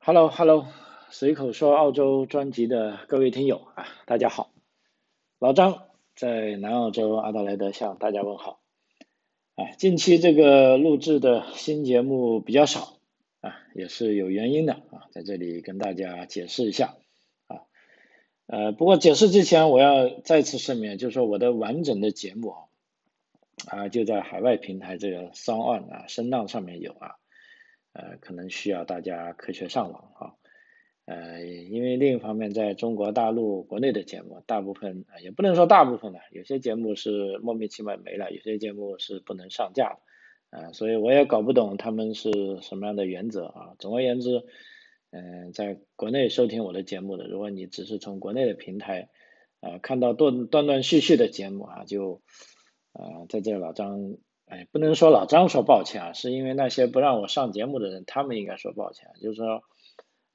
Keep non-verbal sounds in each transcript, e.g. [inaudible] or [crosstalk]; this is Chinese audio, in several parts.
Hello Hello，随口说澳洲专辑的各位听友啊，大家好，老张在南澳洲阿德莱德向大家问好。啊，近期这个录制的新节目比较少啊，也是有原因的啊，在这里跟大家解释一下啊。呃，不过解释之前我要再次声明，就是说我的完整的节目啊，啊就在海外平台这个 s o n On 啊声浪上面有啊。呃，可能需要大家科学上网啊，呃，因为另一方面，在中国大陆国内的节目，大部分啊，也不能说大部分的，有些节目是莫名其妙没了，有些节目是不能上架的，啊，所以我也搞不懂他们是什么样的原则啊。总而言之，嗯，在国内收听我的节目的，如果你只是从国内的平台啊看到断断断续续的节目啊，就啊在这老张。哎，不能说老张说抱歉啊，是因为那些不让我上节目的人，他们应该说抱歉。就是说，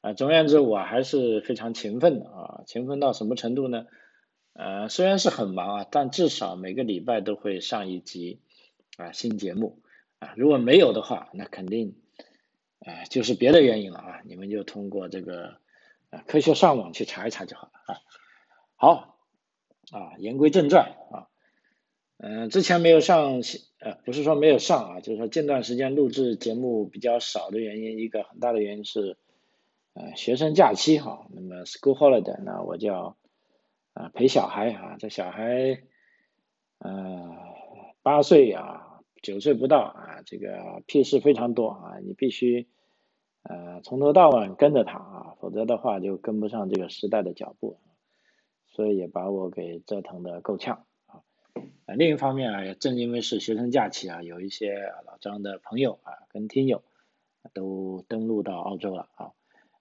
啊，总而言之，我还是非常勤奋的啊，勤奋到什么程度呢？呃，虽然是很忙啊，但至少每个礼拜都会上一集啊新节目啊。如果没有的话，那肯定啊就是别的原因了啊。你们就通过这个啊科学上网去查一查就好了啊。好啊，言归正传啊。嗯，之前没有上，呃，不是说没有上啊，就是说近段时间录制节目比较少的原因，一个很大的原因是，呃，学生假期哈，那么 school holiday，那我就要啊陪小孩啊，这小孩，呃，八岁啊，九岁不到啊，这个屁事非常多啊，你必须呃从头到尾跟着他啊，否则的话就跟不上这个时代的脚步，所以也把我给折腾的够呛。啊，另一方面啊，也正因为是学生假期啊，有一些老张的朋友啊，跟听友都登陆到澳洲了啊。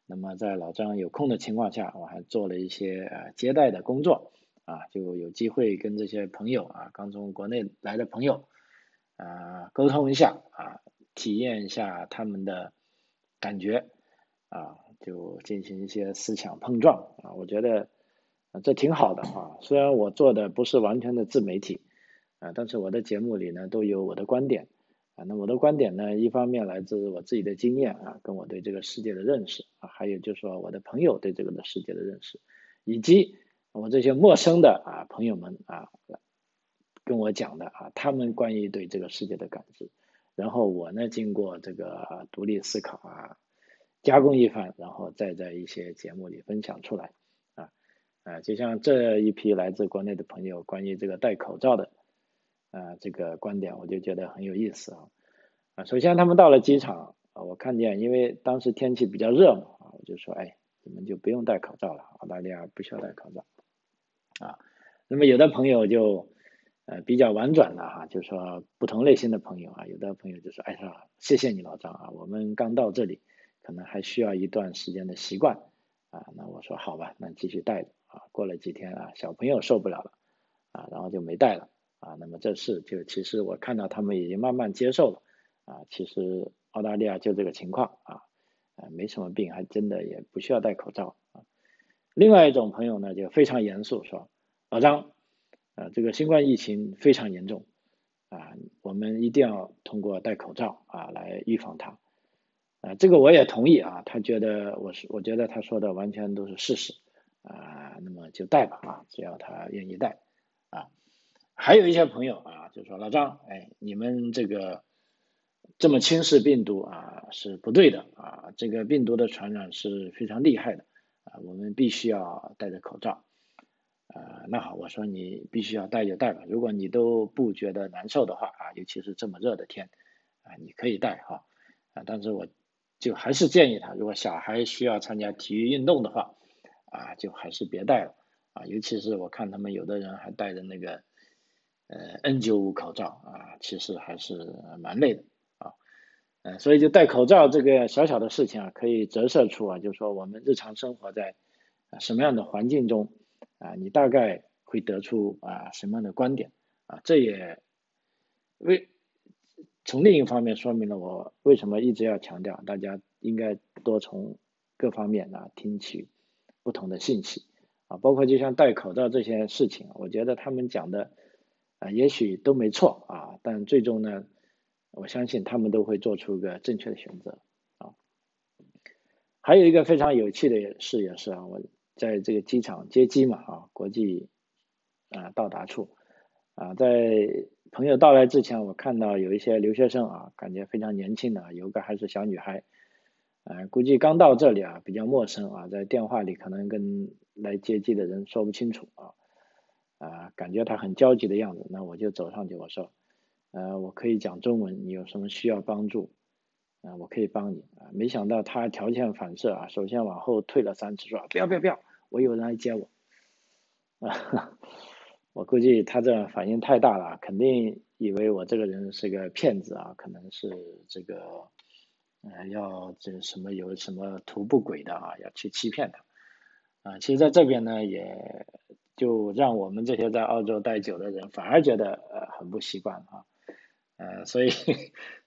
那么在老张有空的情况下，我还做了一些呃接待的工作啊，就有机会跟这些朋友啊，刚从国内来的朋友啊沟通一下啊，体验一下他们的感觉啊，就进行一些思想碰撞啊，我觉得这挺好的啊。虽然我做的不是完全的自媒体。啊，但是我的节目里呢都有我的观点，啊，那我的观点呢，一方面来自我自己的经验啊，跟我对这个世界的认识啊，还有就是说我的朋友对这个的世界的认识，以及我这些陌生的啊朋友们啊跟我讲的啊，他们关于对这个世界的感知，然后我呢经过这个独立思考啊，加工一番，然后再在一些节目里分享出来，啊啊，就像这一批来自国内的朋友关于这个戴口罩的。啊，这个观点我就觉得很有意思啊！啊，首先他们到了机场啊，我看见，因为当时天气比较热嘛，啊，我就说，哎，你们就不用戴口罩了，澳大利亚不需要戴口罩，啊，那么有的朋友就呃比较婉转的哈，就说不同类型的朋友啊，有的朋友就说，哎呀，谢谢你老张啊，我们刚到这里，可能还需要一段时间的习惯啊，那我说好吧，那继续戴着啊，过了几天啊，小朋友受不了了啊，然后就没戴了。啊，那么这是就其实我看到他们已经慢慢接受了啊，其实澳大利亚就这个情况啊，啊没什么病，还真的也不需要戴口罩啊。另外一种朋友呢就非常严肃说，老张，啊这个新冠疫情非常严重啊，我们一定要通过戴口罩啊来预防它啊，这个我也同意啊，他觉得我是我觉得他说的完全都是事实啊，那么就戴吧啊，只要他愿意戴啊。还有一些朋友啊，就说老张，哎，你们这个这么轻视病毒啊是不对的啊，这个病毒的传染是非常厉害的啊，我们必须要戴着口罩啊。那好，我说你必须要戴就戴吧，如果你都不觉得难受的话啊，尤其是这么热的天啊，你可以戴哈啊。但是我就还是建议他，如果小孩需要参加体育运动的话啊，就还是别戴了啊，尤其是我看他们有的人还戴着那个。呃，N95 口罩啊，其实还是蛮累的啊，呃，所以就戴口罩这个小小的事情啊，可以折射出啊，就是说我们日常生活在什么样的环境中啊，你大概会得出啊什么样的观点啊，这也为从另一方面说明了我为什么一直要强调，大家应该多从各方面啊听取不同的信息啊，包括就像戴口罩这些事情，我觉得他们讲的。啊，也许都没错啊，但最终呢，我相信他们都会做出个正确的选择啊。还有一个非常有趣的事也是啊，我在这个机场接机嘛啊，国际啊到达处啊，在朋友到来之前，我看到有一些留学生啊，感觉非常年轻的，有个还是小女孩，啊，估计刚到这里啊，比较陌生啊，在电话里可能跟来接机的人说不清楚啊，啊，感觉他很焦急的样子，那我就走上去我说，呃，我可以讲中文，你有什么需要帮助？啊，我可以帮你啊！没想到他条件反射啊，首先往后退了三次，说不要不要不要，我有人来接我。啊，[laughs] 我估计他这反应太大了，肯定以为我这个人是个骗子啊，可能是这个，呃，要这什么有什么图不轨的啊，要去欺骗他。啊，其实在这边呢，也就让我们这些在澳洲待久的人反而觉得呃很不习惯啊。呃，所以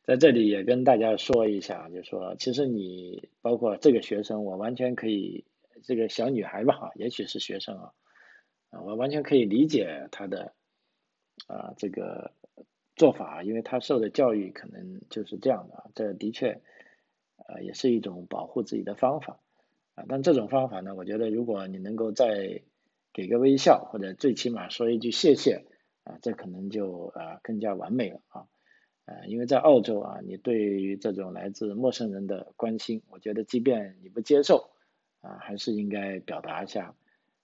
在这里也跟大家说一下，就说其实你包括这个学生，我完全可以这个小女孩吧，也许是学生啊，啊，我完全可以理解她的啊这个做法，因为她受的教育可能就是这样的，这的确呃也是一种保护自己的方法啊，但这种方法呢，我觉得如果你能够在给个微笑，或者最起码说一句谢谢啊，这可能就啊更加完美了啊。呃，因为在澳洲啊，你对于这种来自陌生人的关心，我觉得即便你不接受啊，还是应该表达一下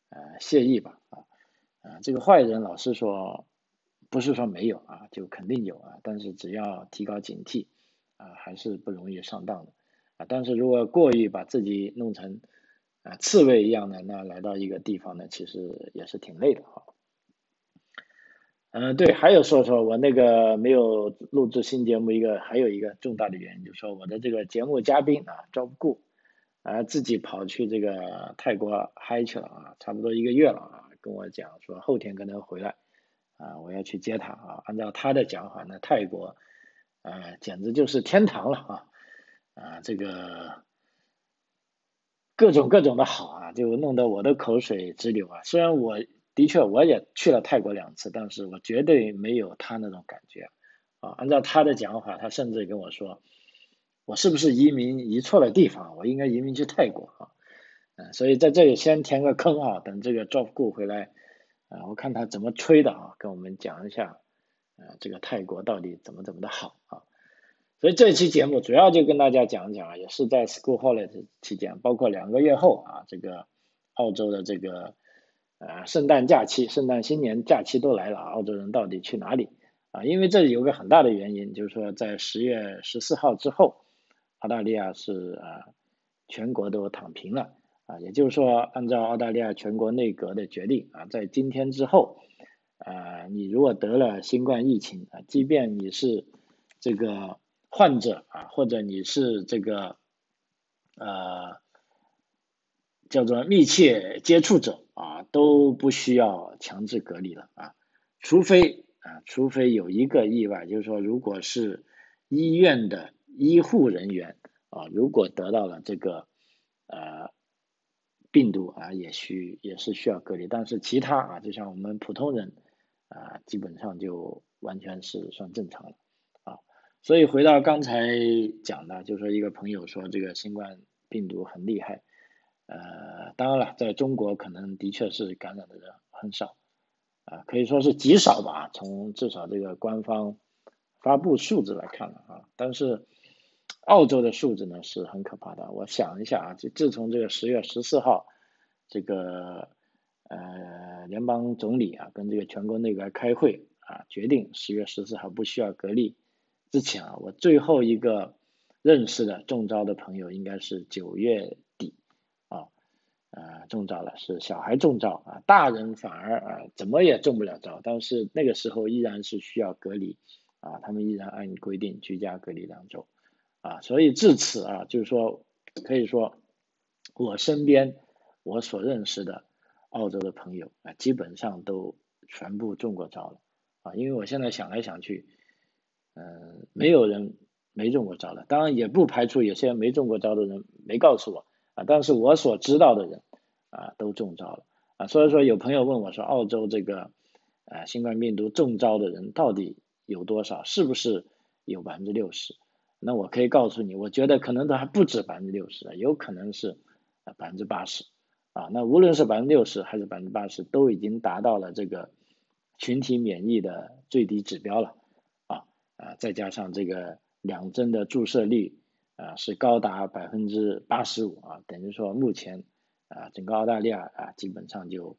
呃谢意吧啊啊，这个坏人老是说不是说没有啊，就肯定有啊，但是只要提高警惕啊，还是不容易上当的啊。但是如果过于把自己弄成啊刺猬一样的，那来到一个地方呢，其实也是挺累的哈。嗯，对，还有说说我那个没有录制新节目一个还有一个重大的原因，就是说我的这个节目嘉宾啊招不顾，啊自己跑去这个泰国嗨去了啊，差不多一个月了啊，跟我讲说后天可能回来啊，我要去接他啊，按照他的讲法呢，泰国啊简直就是天堂了啊啊这个各种各种的好啊，就弄得我的口水直流啊，虽然我。的确，我也去了泰国两次，但是我绝对没有他那种感觉啊。按照他的讲法，他甚至跟我说，我是不是移民移错了地方？我应该移民去泰国啊。嗯，所以在这里先填个坑啊，等这个 Job Go 回来啊，我看他怎么吹的啊，跟我们讲一下啊，这个泰国到底怎么怎么的好啊。所以这期节目主要就跟大家讲讲啊，也是在 School Holiday 期间，包括两个月后啊，这个澳洲的这个。啊，圣诞假期、圣诞新年假期都来了，澳洲人到底去哪里啊？因为这里有个很大的原因，就是说在十月十四号之后，澳大利亚是啊全国都躺平了啊，也就是说，按照澳大利亚全国内阁的决定啊，在今天之后啊，你如果得了新冠疫情啊，即便你是这个患者啊，或者你是这个呃叫做密切接触者。啊，都不需要强制隔离了啊，除非啊，除非有一个意外，就是说，如果是医院的医护人员啊，如果得到了这个呃病毒啊，也需也是需要隔离，但是其他啊，就像我们普通人啊，基本上就完全是算正常了。所以回到刚才讲的，就说一个朋友说这个新冠病毒很厉害。呃，当然了，在中国可能的确是感染的人很少，啊，可以说是极少吧。从至少这个官方发布数字来看了啊，但是澳洲的数字呢是很可怕的。我想一下啊，就自从这个十月十四号，这个呃联邦总理啊跟这个全国内阁开会啊，决定十月十四号不需要隔离之前啊，我最后一个认识的中招的朋友应该是九月底。啊，中招了，是小孩中招啊，大人反而啊怎么也中不了招，但是那个时候依然是需要隔离啊，他们依然按规定居家隔离两周啊，所以至此啊，就是说可以说我身边我所认识的澳洲的朋友啊，基本上都全部中过招了啊，因为我现在想来想去，嗯，没有人没中过招的，当然也不排除有些没中过招的人没告诉我。啊，但是我所知道的人啊都中招了啊，所以说有朋友问我说，澳洲这个啊新冠病毒中招的人到底有多少？是不是有百分之六十？那我可以告诉你，我觉得可能都还不止百分之六十，有可能是啊百分之八十啊。那无论是百分之六十还是百分之八十，都已经达到了这个群体免疫的最低指标了啊，再加上这个两针的注射率啊是高达百分之八十五啊，等于说目前啊整个澳大利亚啊基本上就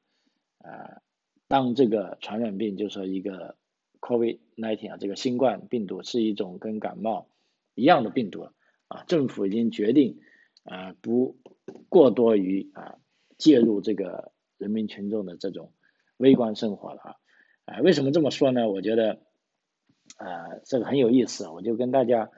啊当这个传染病就说一个。COVID-19 啊，这个新冠病毒是一种跟感冒一样的病毒啊，政府已经决定啊不过多于啊介入这个人民群众的这种微观生活了啊，啊为什么这么说呢？我觉得啊这个很有意思，我就跟大家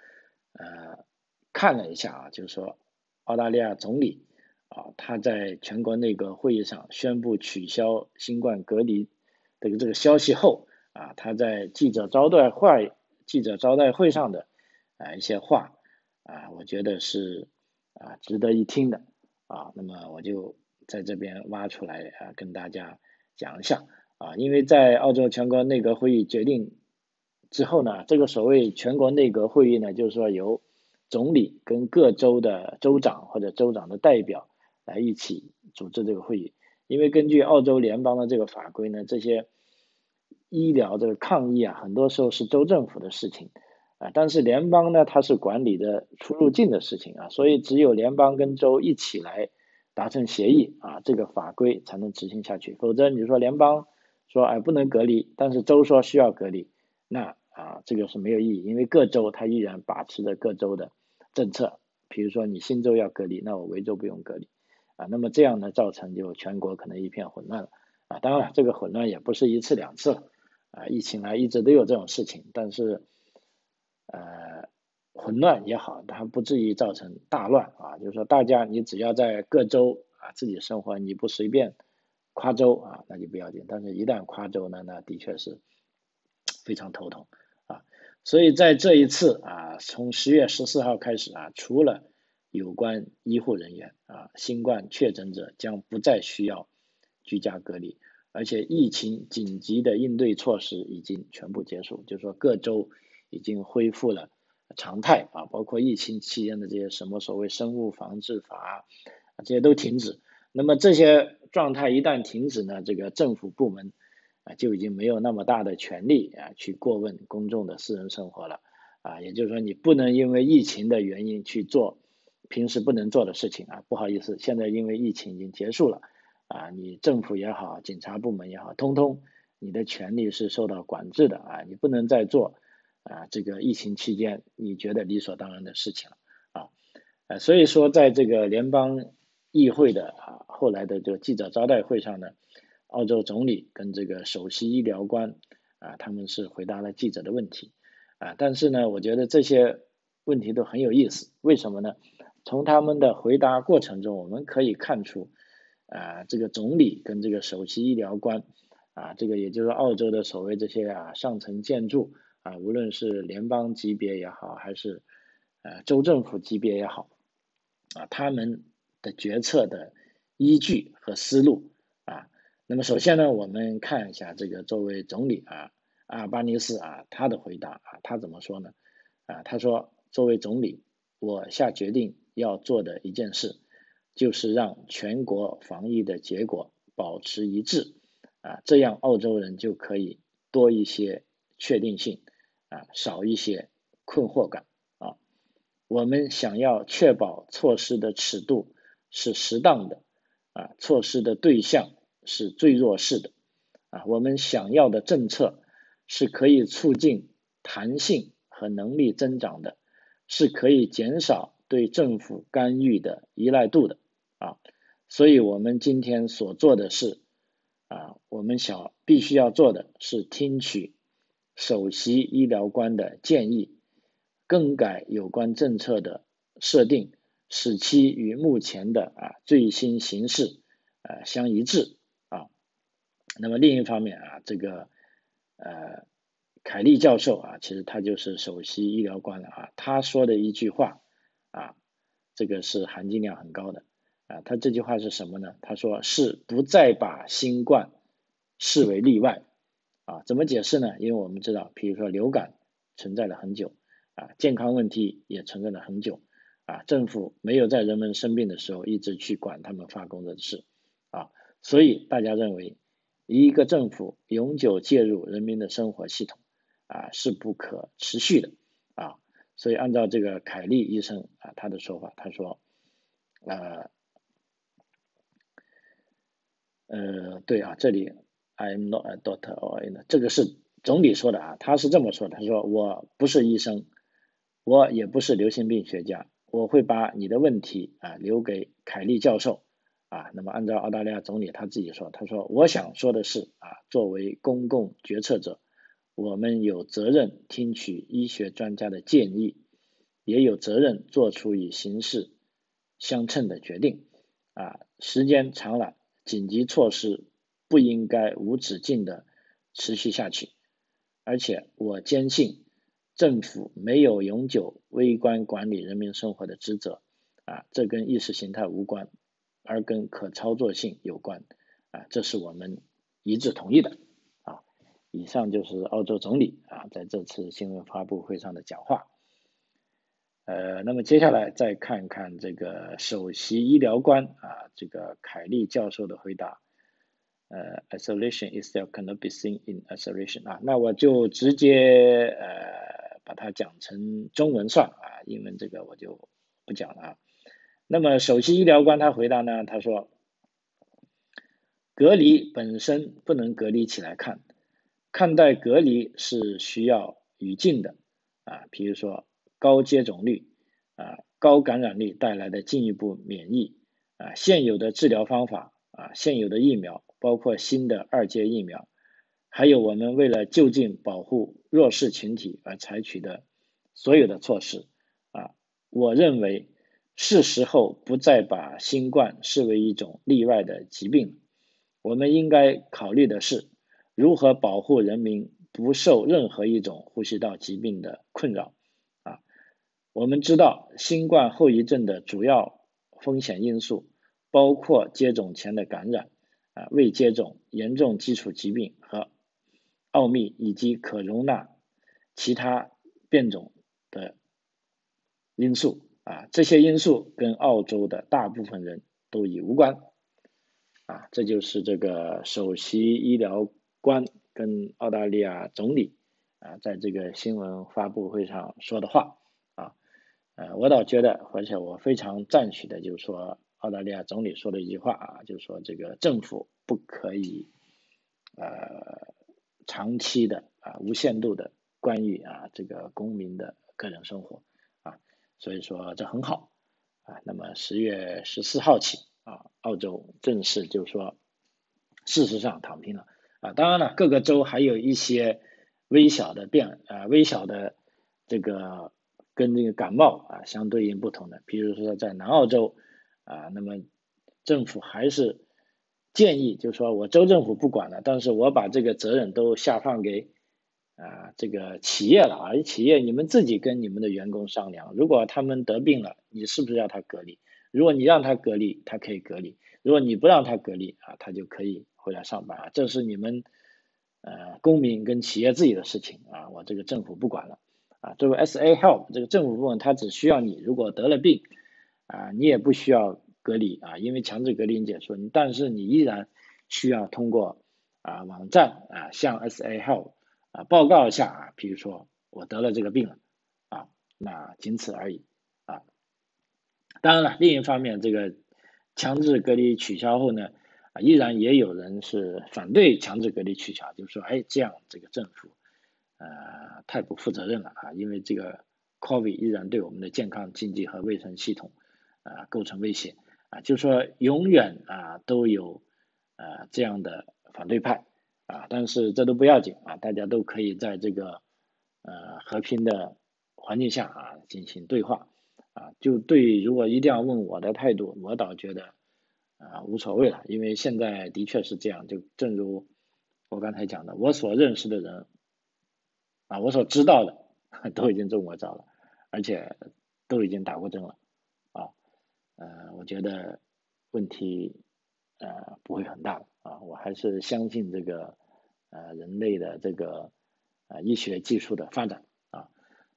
呃看了一下啊，就是说澳大利亚总理啊他在全国内阁会议上宣布取消新冠隔离的这个消息后。啊，他在记者招待会记者招待会上的啊一些话啊，我觉得是啊值得一听的啊。那么我就在这边挖出来啊，跟大家讲一下啊。因为在澳洲全国内阁会议决定之后呢，这个所谓全国内阁会议呢，就是说由总理跟各州的州长或者州长的代表来一起组织这个会议。因为根据澳洲联邦的这个法规呢，这些医疗这个抗疫啊，很多时候是州政府的事情啊，但是联邦呢，它是管理的出入境的事情啊，所以只有联邦跟州一起来达成协议啊，这个法规才能执行下去。否则你说联邦说哎不能隔离，但是州说需要隔离，那啊这个是没有意义，因为各州它依然把持着各州的政策。比如说你新州要隔离，那我维州不用隔离啊，那么这样呢，造成就全国可能一片混乱了啊。当然了，这个混乱也不是一次两次了。啊，疫情啊，一直都有这种事情，但是，呃，混乱也好，它不至于造成大乱啊。就是说，大家你只要在各州啊自己生活，你不随便跨州啊，那就不要紧。但是，一旦跨州呢，那的确是非常头疼。所以在这一次啊，从十月十四号开始啊，除了有关医护人员啊，新冠确诊者将不再需要居家隔离。而且疫情紧急的应对措施已经全部结束，就是说各州已经恢复了常态啊，包括疫情期间的这些什么所谓生物防治法啊，这些都停止。那么这些状态一旦停止呢，这个政府部门啊就已经没有那么大的权利啊去过问公众的私人生活了啊，也就是说你不能因为疫情的原因去做平时不能做的事情啊，不好意思，现在因为疫情已经结束了。啊，你政府也好，警察部门也好，通通你的权利是受到管制的啊，你不能再做啊这个疫情期间你觉得理所当然的事情了啊，呃，所以说在这个联邦议会的啊后来的这个记者招待会上呢，澳洲总理跟这个首席医疗官啊他们是回答了记者的问题啊，但是呢，我觉得这些问题都很有意思，为什么呢？从他们的回答过程中，我们可以看出。啊，这个总理跟这个首席医疗官，啊，这个也就是澳洲的所谓这些啊上层建筑啊，无论是联邦级别也好，还是呃州政府级别也好，啊，他们的决策的依据和思路，那么首先呢，我们看一下这个作为总理啊，阿尔巴尼斯啊，他的回答啊，他怎么说呢？啊，他说，作为总理，我下决定要做的一件事。就是让全国防疫的结果保持一致啊，这样澳洲人就可以多一些确定性啊，少一些困惑感啊。我们想要确保措施的尺度是适当的啊，措施的对象是最弱势的啊。我们想要的政策是可以促进弹性和能力增长的，是可以减少对政府干预的依赖度的。啊，所以我们今天所做的是，啊，我们想必须要做的是听取首席医疗官的建议，更改有关政策的设定，使其与目前的啊最新形势啊相一致。那么另一方面啊，这个呃凯利教授啊，其实他就是首席医疗官了啊，他说的一句话啊，这个是含金量很高的。啊，他这句话是什么呢？他说是不再把新冠视为例外啊？怎么解释呢？因为我们知道，比如说流感存在了很久啊，健康问题也存在了很久，啊，政府没有在人们生病的时候一直去管他们发工资的事，啊，所以大家认为一个政府永久介入人民的生活系统，啊，是不可持续的，啊，所以按照这个凯利医生啊他的说法，他说，呃，呃，对啊，这里 I'm not a doctor or a 这个是总理说的啊，他是这么说的，他说我不是医生。我也不是流行病学家，我会把你的问题啊留给凯利教授啊。那么按照澳大利亚总理他自己说，他说我想说的是啊，作为公共决策者，我们有责任听取医学专家的建议，也有责任做出与形势相称的决定啊。时间长了，紧急措施不应该无止境的持续下去，而且我坚信。政府没有永久微观管理人民生活的职责，啊，这跟意识形态无关，而跟可操作性有关，啊，这是我们一致同意的，啊，以上就是澳洲总理啊在这次新闻发布会上的讲话，呃，那么接下来再看看这个首席医疗官啊这个凯利教授的回答。呃，isolation itself cannot be seen in isolation 啊，那我就直接呃把它讲成中文算啊，英文这个我就不讲了啊。那么首席医疗官他回答呢，他说，隔离本身不能隔离起来看，看待隔离是需要语境的。啊，比如说高接种率啊，高感染率带来的进一步免疫。啊，现有的治疗方法啊，现有的疫苗。包括新的二阶疫苗，还有我们为了就近保护弱势群体而采取的所有的措施。啊，我认为是时候不再把新冠视为一种例外的疾病。我们应该考虑的是如何保护人民不受任何一种呼吸道疾病的困扰啊。我们知道新冠后遗症的主要风险因素包括接种前的感染。啊，未接种、严重基础疾病和奥秘以及可容纳其他变种的因素啊，这些因素跟澳洲的大部分人都已无关啊，这就是这个首席医疗官跟澳大利亚总理啊，在这个新闻发布会上说的话啊，呃，我倒觉得，而且我非常赞许的，就是说。澳大利亚总理说的一句话啊，就是说这个政府不可以呃长期的啊无限度的干预啊这个公民的个人生活，所以说这很好啊。那么十月十四号起啊，澳洲正式就是说事实上躺平了啊。当然了，各个州还有一些微小的变啊微小的这个跟这个感冒啊相对应不同的，比如说在南澳洲。啊，那么政府还是建议，就是说我州政府不管了，但是我把这个责任都下放给啊这个企业了啊，企业你们自己跟你们的员工商量，如果他们得病了，你是不是要他隔离？如果你让他隔离，他可以隔离；如果你不让他隔离啊，他就可以回来上班啊，这是你们呃公民跟企业自己的事情啊，我这个政府不管了啊。作为 S A Help 这个政府部门，他只需要你如果得了病。啊，你也不需要隔离啊，因为强制隔离解除，但是你依然需要通过啊网站啊向 SA Help 啊报告一下啊，比如说我得了这个病了啊，那仅此而已啊。当然了，另一方面，这个强制隔离取消后呢，啊依然也有人是反对强制隔离取消，就是说，哎，这样这个政府呃太不负责任了啊，因为这个 COVID 依然对我们的健康、经济和卫生系统。啊，构成威胁啊，就是说永远啊都有啊这样的反对派啊，但是这都不要紧啊，大家都可以在这个呃和平的环境下啊进行对话啊，就对如果一定要问我的态度，我倒觉得啊无所谓了，因为现在的确是这样，就正如我刚才讲的，我所认识的人啊，我所知道的 [laughs] 都已经中过招了，而且都已经打过针了啊。呃，我觉得问题呃不会很大啊，我还是相信这个呃人类的这个呃医学技术的发展啊，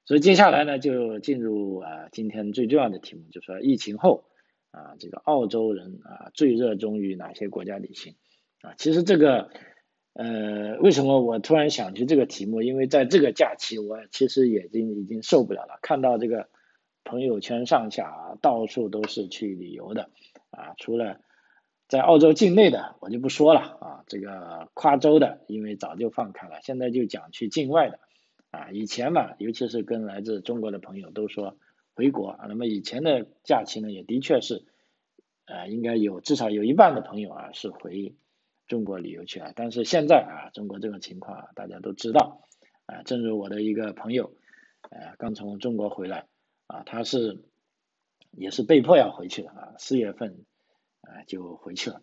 所以接下来呢，就进入啊今天最重要的题目，就是说疫情后啊这个澳洲人啊最热衷于哪些国家旅行啊？其实这个呃为什么我突然想起这个题目？因为在这个假期，我其实已经已经受不了了，看到这个朋友圈上下到处都是去旅游的啊，除了在澳洲境内的我就不说了啊，这个跨州的因为早就放开了，现在就讲去境外的。啊，以前嘛，尤其是跟来自中国的朋友都说回国啊，那么以前的假期呢，也的确是，呃，应该有至少有一半的朋友啊是回中国旅游去了。但是现在啊，中国这种情况啊大家都知道啊，正如我的一个朋友，呃，刚从中国回来啊，他是也是被迫要回去的啊，四月份啊就回去了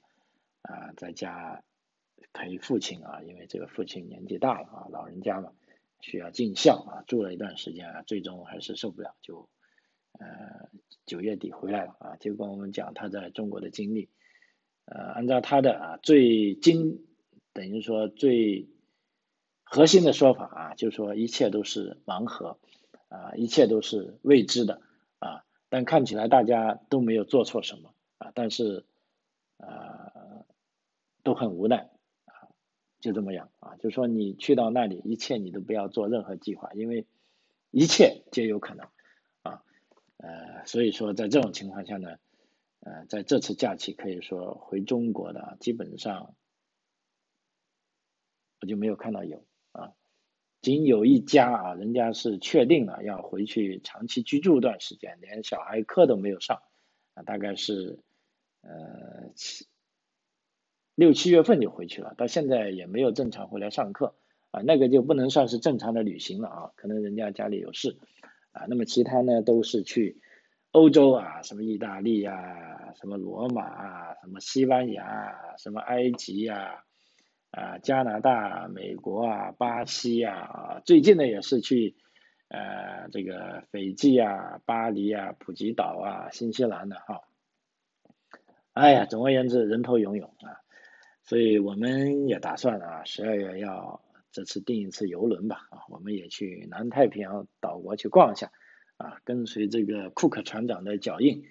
啊，在家陪父亲啊，因为这个父亲年纪大了啊，老人家嘛。需要尽孝啊，住了一段时间啊，最终还是受不了，就呃九月底回来了啊，就跟我们讲他在中国的经历，呃，按照他的啊最经等于说最核心的说法啊，就说一切都是盲盒啊，一切都是未知的啊，但看起来大家都没有做错什么啊，但是都很无奈啊。就这么样啊，就说你去到那里，一切你都不要做任何计划，因为一切皆有可能啊，呃，所以说在这种情况下呢，呃，在这次假期可以说回中国的基本上我就没有看到有啊，仅有一家啊，人家是确定了要回去长期居住一段时间，连小孩课都没有上啊，大概是呃七。六七月份就回去了，到现在也没有正常回来上课啊，那个就不能算是正常的旅行了啊，可能人家家里有事啊。那么其他呢都是去欧洲啊，什么意大利啊，什么罗马啊，什么西班牙，什么埃及呀，啊加拿大、美国啊、巴西啊，最近呢也是去呃这个斐济啊、巴黎啊、普吉岛啊、新西兰的哈。哎呀，总而言之，人头涌涌啊。所以我们也打算啊，十二月要这次订一次游轮吧，啊，我们也去南太平洋岛国去逛一下，啊，跟随这个库克船长的脚印，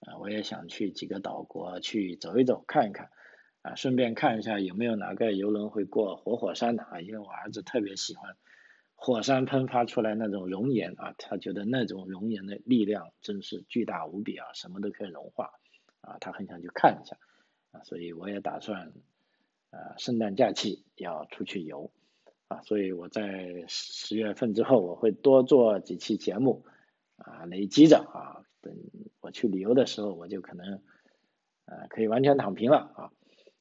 啊，我也想去几个岛国去走一走，看一看，啊，顺便看一下有没有哪个游轮会过活火山的啊，因为我儿子特别喜欢火山喷发出来那种熔岩啊，他觉得那种熔岩的力量真是巨大无比啊，什么都可以融化，啊，他很想去看一下，啊，所以我也打算。呃，圣诞假期要出去游啊，所以我在十月份之后，我会多做几期节目啊，累积着啊，等我去旅游的时候，我就可能呃可以完全躺平了啊。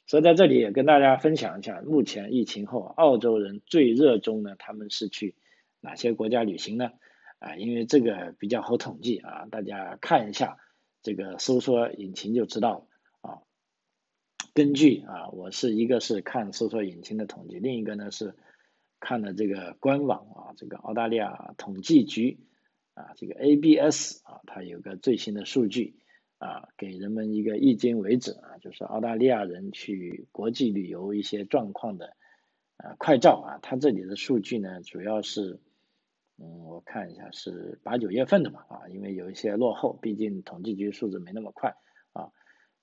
所以在这里也跟大家分享一下，目前疫情后，澳洲人最热衷呢，他们是去哪些国家旅行呢？啊，因为这个比较好统计啊，大家看一下这个搜索引擎就知道了。根据啊，我是一个是看搜索引擎的统计，另一个呢是看了这个官网啊，这个澳大利亚统计局啊，这个 ABS 啊，它有个最新的数据啊，给人们一个迄今为止啊，就是澳大利亚人去国际旅游一些状况的啊快照啊，它这里的数据呢主要是嗯，我看一下是八九月份的嘛啊，因为有一些落后，毕竟统计局数字没那么快。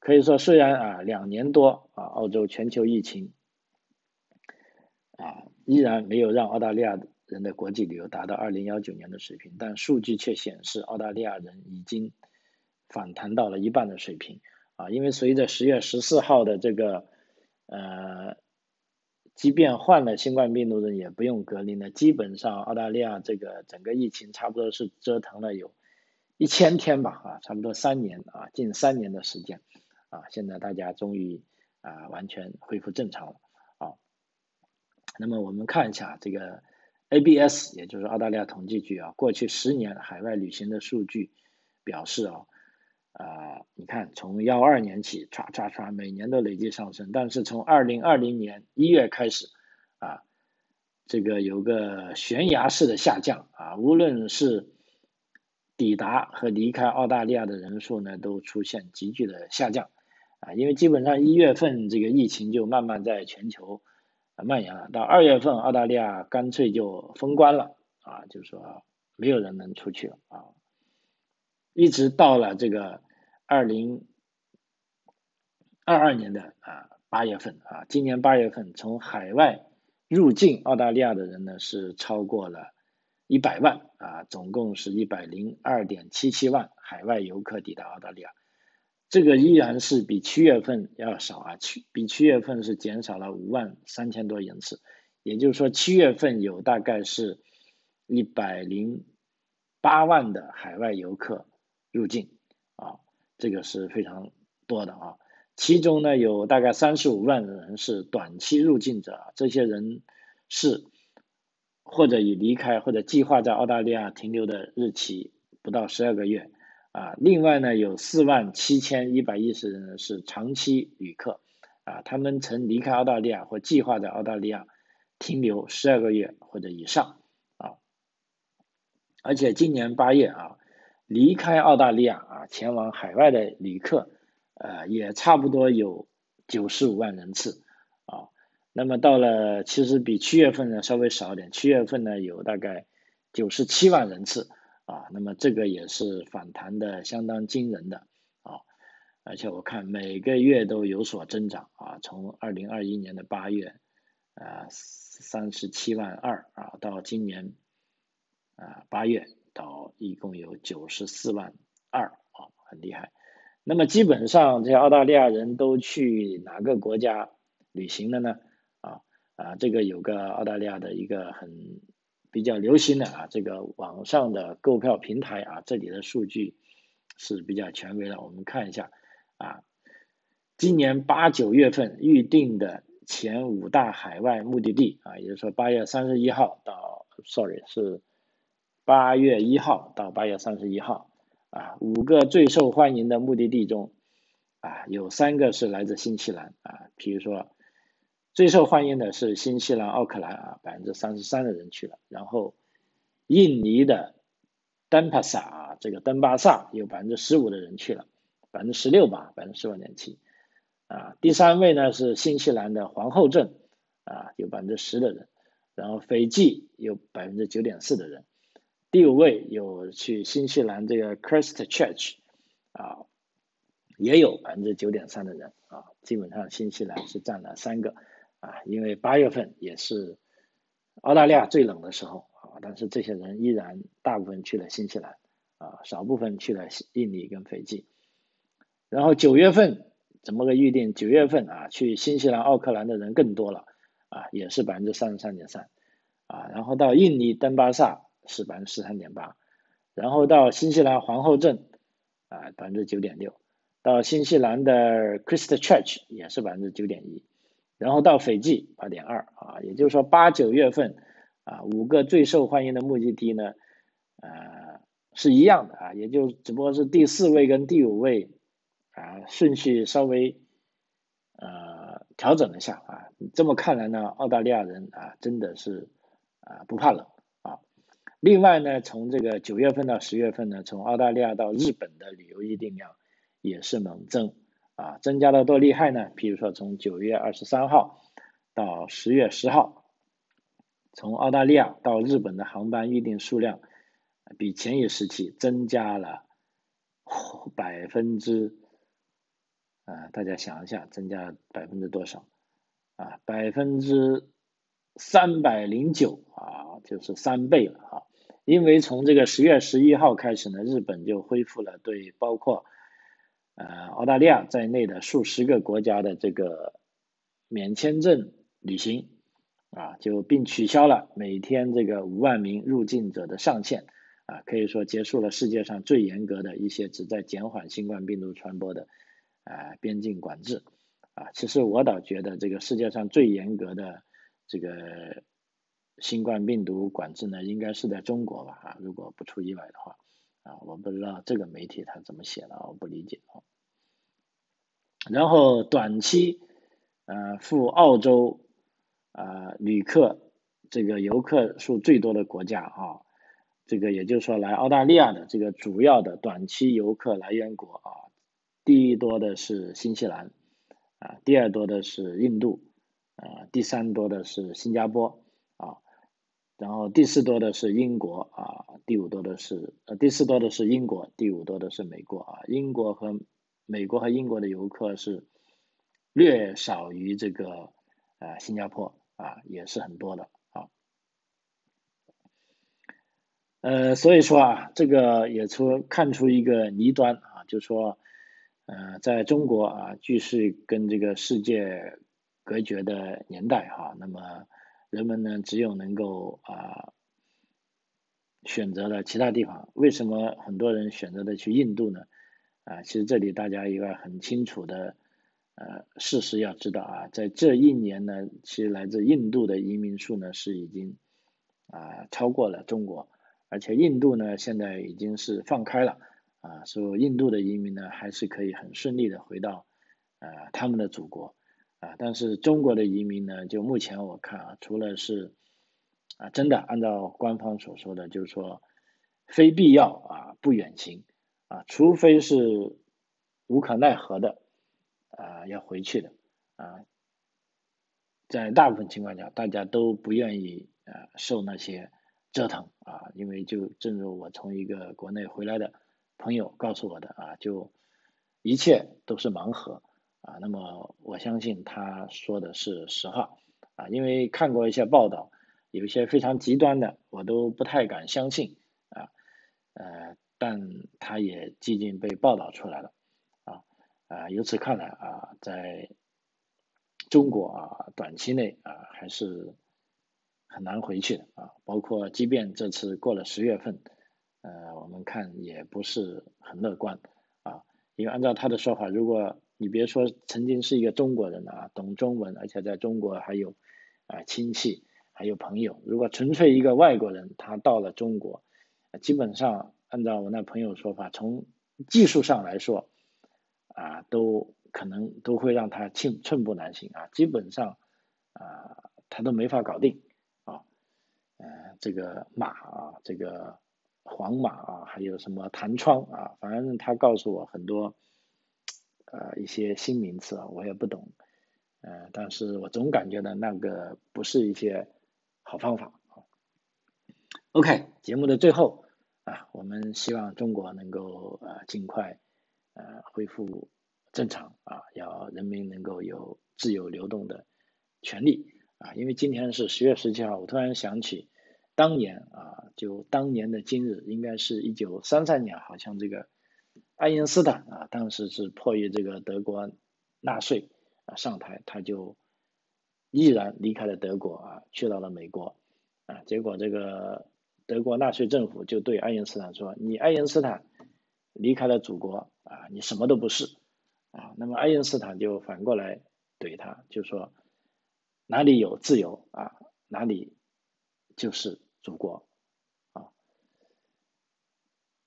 可以说，虽然啊两年多啊，澳洲全球疫情啊依然没有让澳大利亚人的国际旅游达到二零幺九年的水平，但数据却显示澳大利亚人已经反弹到了一半的水平啊。因为随着十月十四号的这个呃，即便患了新冠病毒的人也不用隔离了，基本上澳大利亚这个整个疫情差不多是折腾了有一千天吧啊，差不多三年啊，近三年的时间。啊，现在大家终于啊完全恢复正常了啊。那么我们看一下这个 ABS，也就是澳大利亚统计局啊，过去十年海外旅行的数据表示啊，啊，你看从幺二年起，唰唰唰，每年都累计上升，但是从二零二零年一月开始啊，这个有个悬崖式的下降啊，无论是抵达和离开澳大利亚的人数呢，都出现急剧的下降。啊，因为基本上一月份这个疫情就慢慢在全球蔓延了，到二月份澳大利亚干脆就封关了啊，就是说没有人能出去了啊，一直到了这个二零二二年的啊八月份啊，今年八月份从海外入境澳大利亚的人呢是超过了一百万啊，总共是一百零二点七七万海外游客抵达澳大利亚，这个依然是比七月份要少啊，七比七月份是减少了五万三千多人次，也就是说七月份有大概是。一百零八万的海外游客入境啊，这个是非常多的啊。其中呢，有大概三十五万人是短期入境者，这些人是或者已离开或者计划在澳大利亚停留的日期不到十二个月啊。另外呢，有四万七千一百一十人是长期旅客啊，他们曾离开澳大利亚或计划在澳大利亚停留十二个月或者以上。啊而且今年八月啊，离开澳大利亚啊，前往海外的旅客，呃，也差不多有九十五万人次啊。那么到了，其实比七月份呢稍微少点，七月份呢有大概九十七万人次啊。那么这个也是反弹的相当惊人的啊。而且我看每个月都有所增长啊，从二零二一年的八月啊三十七万二啊，到今年。啊，八月到一共有九十四万二啊，很厉害。那么基本上这些澳大利亚人都去哪个国家旅行了呢？啊啊，这个有个澳大利亚的一个很比较流行的啊，这个网上的购票平台啊，这里的数据是比较权威的。我们看一下啊，今年八九月份预定的前五大海外目的地啊，也就是说八月三十一号到，sorry 是。八月一号到八月三十一号，啊，五个最受欢迎的目的地中，啊，有三个是来自新西兰，啊，比如说最受欢迎的是新西兰奥克兰，啊，百分之三十三的人去了，然后印尼的登巴萨，啊，这个登巴萨有百分之十五的人去了，百分之十六吧，百分之十五点七，啊，第三位呢是新西兰的皇后镇，啊，有百分之十的人，然后斐济有百分之九点四的人。第五位有去新西兰这个 Christchurch，啊，也有百分之九点三的人。啊，基本上新西兰是占了三个啊，因为八月份也是澳大利亚最冷的时候啊，但是这些人依然大部分去了新西兰啊，少部分去了印尼跟斐济，然后九月份怎么个预定？九月份啊，去新西兰奥克兰的人更多了啊，也是百分之三十三点三啊，然后到印尼登巴萨。是百分之十三点八，然后到新西兰皇后镇啊百分之九点六，到新西兰的 Christchurch 也是百分之九点一，然后到斐济八点二啊，也就是说八九月份啊五个最受欢迎的目的地呢呃是一样的啊，也就只不过是第四位跟第五位啊顺序稍微呃调整了一下啊，这么看来呢，澳大利亚人啊真的是啊不怕冷啊。另外呢，从这个九月份到十月份呢，从澳大利亚到日本的旅游预订量也是猛增啊，增加的多厉害呢？比如说从九月二十三号到十月十号，从澳大利亚到日本的航班预订数量比前一时期增加了百分之啊，大家想一下，增加百分之多少啊？百分之三百零九啊，就是三倍了啊！因为从这个十月十一号开始呢，日本就恢复了对包括呃澳大利亚在内的数十个国家的这个免签证旅行啊，就并取消了每天这个五万名入境者的上限啊，可以说结束了世界上最严格的一些旨在减缓新冠病毒传播的啊边境管制啊。其实我倒觉得这个世界上最严格的这个。新冠病毒管制呢，应该是在中国吧？啊，如果不出意外的话，啊，我不知道这个媒体他怎么写的，我不理解啊。然后短期呃赴澳洲呃旅客这个游客数最多的国家啊，这个也就是说来澳大利亚的这个主要的短期游客来源国啊，第一多的是新西兰啊，第二多的是印度啊，第三多的是新加坡。然后第四多的是英国啊，第五多的是呃第四多的是英国，第五多的是美国啊。英国和美国和英国的游客是略少于这个啊新加坡啊，也是很多的啊。呃，所以说啊，这个也出看出一个倪端啊，就说呃，在中国啊，继续跟这个世界隔绝的年代哈，那么。人们呢，只有能够啊选择了其他地方。为什么很多人选择的去印度呢？啊，其实这里大家一个很清楚的呃事实要知道啊，在这一年呢，其实来自印度的移民数呢是已经啊超过了中国，而且印度呢现在已经是放开了啊，所以印度的移民呢还是可以很顺利的回到呃他们的祖国。啊，但是中国的移民呢，就目前我看啊，除了是啊，真的按照官方所说的，就是说非必要啊不远行啊，除非是无可奈何的啊要回去的啊，在大部分情况下，大家都不愿意啊受那些折腾啊，因为就正如我从一个国内回来的朋友告诉我的啊，就一切都是盲盒。啊，那么我相信他说的是实话。啊，因为看过一些报道，有一些非常极端的，我都不太敢相信啊，呃，但他也几近被报道出来了啊啊，由此看来啊，在中国啊，短期内啊还是很难回去的啊，包括即便这次过了十月份，呃，我们看也不是很乐观啊，因为按照他的说法，如果你别说曾经是一个中国人啊，懂中文，而且在中国还有啊亲戚，还有朋友。如果纯粹一个外国人，他到了中国，基本上按照我那朋友说法，从技术上来说，啊，都可能都会让他寸寸步难行啊，基本上啊，他都没法搞定啊。呃，这个马啊，这个黄马啊，还有什么弹窗啊，反正他告诉我很多。呃，一些新名词啊，我也不懂，呃，但是我总感觉呢，那个不是一些好方法啊。OK，节目的最后啊，我们希望中国能够呃尽快呃恢复正常啊，要人民能够有自由流动的权利啊。因为今天是十月十七号，我突然想起当年啊，就当年的今日，应该是一九三三年，好像这个。爱因斯坦啊，当时是迫于这个德国纳粹啊上台，他就毅然离开了德国啊，去到了美国啊。结果这个德国纳粹政府就对爱因斯坦说：“你爱因斯坦离开了祖国啊，你什么都不是啊。”那么爱因斯坦就反过来怼他，就说：“哪里有自由啊，哪里就是祖国啊。”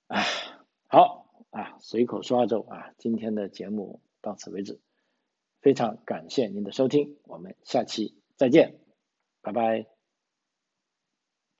哎，好。啊，随口说澳洲啊，今天的节目到此为止，非常感谢您的收听，我们下期再见，拜拜。